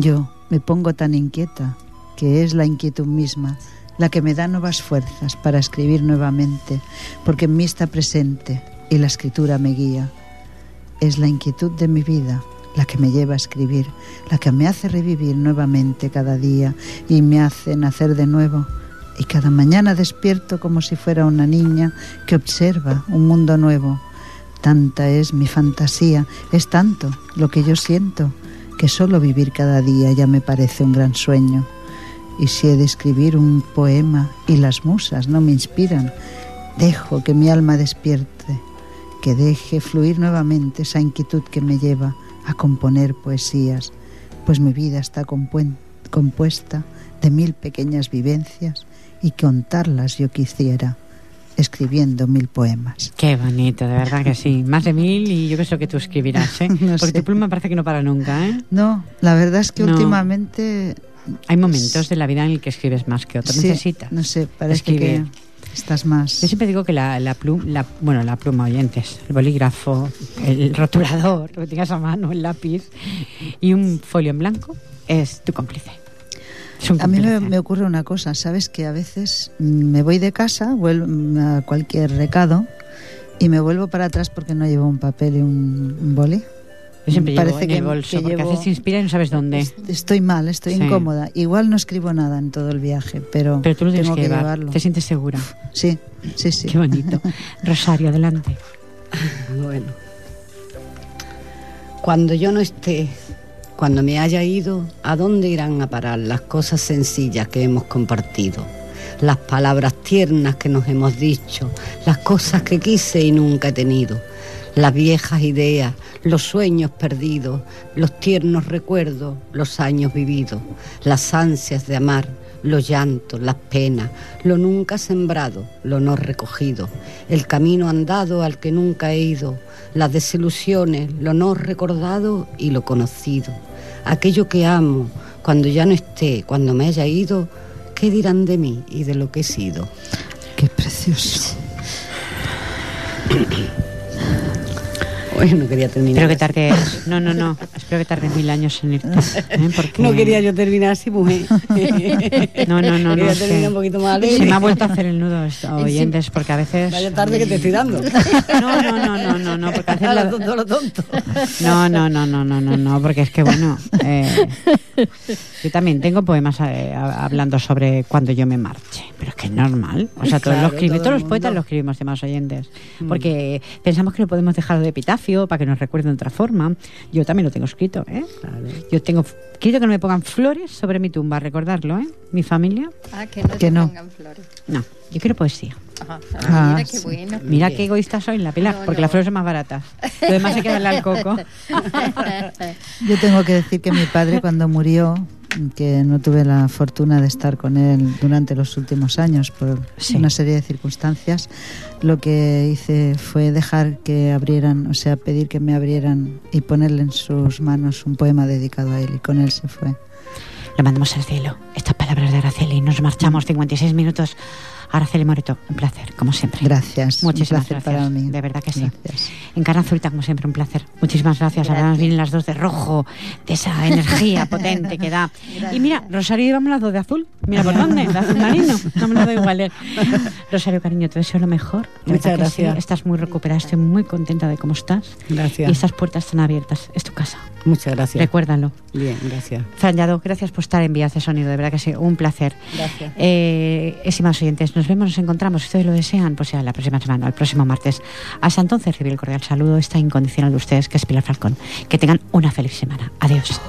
C: yo me pongo tan inquieta que es la inquietud misma la que me da nuevas fuerzas para escribir nuevamente, porque en mí está presente y la escritura me guía. Es la inquietud de mi vida la que me lleva a escribir, la que me hace revivir nuevamente cada día y me hace nacer de nuevo. Y cada mañana despierto como si fuera una niña que observa un mundo nuevo. Tanta es mi fantasía, es tanto lo que yo siento, que solo vivir cada día ya me parece un gran sueño. Y si he de escribir un poema y las musas no me inspiran, dejo que mi alma despierte, que deje fluir nuevamente esa inquietud que me lleva a componer poesías, pues mi vida está compuesta de mil pequeñas vivencias y contarlas yo quisiera, escribiendo mil poemas.
A: Qué bonito, de verdad que sí. Más de mil y yo creo que tú escribirás, ¿eh?
C: No
A: Porque
C: sé.
A: tu pluma parece que no para nunca, ¿eh?
C: No, la verdad es que
A: No.
C: últimamente
A: Hay momentos de la vida en el que escribes más que otros.
C: sí,
A: Necesitas.
C: no sé, parece
A: escribir.
C: que estás más.
A: Yo siempre digo que la, la pluma, bueno, la pluma oyentes, el bolígrafo, el rotulador, lo que tengas a mano, el lápiz y un folio en blanco es tu cómplice.
C: A mí me, ocurre una cosa, sabes que a veces me voy de casa, vuelvo a cualquier recado y me vuelvo para atrás porque no llevo un papel y un, un boli.
A: Yo siempre
C: Parece
A: llevo en
C: que-
A: el bolso,
C: que
A: porque
C: llevo-
A: a veces inspira y no sabes dónde.
C: Estoy mal, estoy
A: Sí.
C: incómoda. Igual no escribo nada en todo el viaje, pero,
A: Pero tú lo tienes
C: tengo
A: que,
C: que,
A: llevar.
C: llevarlo.
A: Te sientes segura.
C: Sí, sí, sí.
A: Qué bonito. Rosario, adelante.
D: Bueno. Cuando yo no esté, cuando me haya ido, ¿a dónde irán a parar las cosas sencillas que hemos compartido? Las palabras tiernas que nos hemos dicho, las cosas que quise y nunca he tenido, las viejas ideas, los sueños perdidos, los tiernos recuerdos, los años vividos, las ansias de amar, los llantos, las penas, lo nunca sembrado, lo no recogido, el camino andado al que nunca he ido, las desilusiones, lo no recordado y lo conocido, aquello que amo, cuando ya no esté, cuando me haya ido, ¿qué dirán de mí y de lo que he sido?
C: Qué precioso.
D: No quería terminar.
A: Espero que tarde. No, no, no. Espero que tarde mil años en irte. ¿eh? Porque...
D: No quería yo terminar así, mujer.
A: No, no, no, no.
D: Quería
A: es
D: terminar
A: que
D: un poquito más
A: Se me ha vuelto a hacer el nudo esto, oyentes, porque a veces.
D: Vaya tarde que te estoy dando.
A: No, no, no, no, no, no, porque a veces
D: lo tonto, a lo tonto.
A: No, no, no, no, no, no, no, porque es que bueno, eh, yo también tengo poemas eh, hablando sobre cuando yo me marche, pero es que es normal, o sea, todos,
D: Claro,
A: los, escribe-
D: todo
A: todos los poetas lo escribimos, demás oyentes, porque pensamos que lo podemos dejar de epitafio para que nos recuerden de otra forma. Yo también lo tengo escrito, ¿eh? Yo tengo, quiero que no me pongan flores sobre mi tumba, recordarlo, ¿eh? Mi familia,
B: Ah, que no
C: Que
B: te
C: no.
B: pongan flores.
A: no, yo quiero poesía.
B: Ajá.
C: Ah,
B: mira qué
C: sí.
B: bueno.
A: Mira
D: bien.
A: qué egoísta soy, la Pilar,
B: No,
A: porque
B: no.
A: las flores son más baratas. Lo demás hay que darle al coco.
C: Yo tengo que decir que mi padre cuando murió, que no tuve la fortuna de estar con él durante los últimos años por
A: Sí.
C: una serie de circunstancias, lo que hice fue dejar que abrieran, o sea, pedir que me abrieran y ponerle en sus manos un poema dedicado a él y con él se fue.
A: Lo mandamos al cielo. Estas palabras de Araceli. Nos marchamos 56 minutos. Araceli Moreto, un placer, como siempre.
C: Gracias.
A: Muchísimas
C: un placer
A: gracias.
C: para mí.
A: De verdad que sí.
C: Gracias.
A: En Carne Azulita, como siempre, un placer. Muchísimas gracias. Ahora nos
B: Gracias.
A: vienen las dos de rojo, de esa energía potente que da. Y mira, Rosario llevamos las dos de azul. Mira por dónde, de azul marino. No me lo doy igual. eh. Rosario, cariño, te deseo lo mejor. De
D: Muchas
A: que sí.
D: gracias.
A: Estás muy recuperada. Estoy muy contenta de cómo estás.
D: Gracias.
A: Y estas puertas están abiertas. Es tu casa.
D: Muchas gracias.
A: Recuérdalo.
D: Bien, gracias.
A: Fran Llado, gracias por estar en Vías de Sonido. De verdad que sí, un placer.
D: Gracias.
A: Eh, estimados oyentes, nos vemos, nos encontramos, si ustedes lo desean, pues ya la próxima semana, el próximo martes. Hasta entonces, recibe el cordial saludo, está incondicional de ustedes, que es Pilar Falcón. Que tengan una feliz semana. Adiós.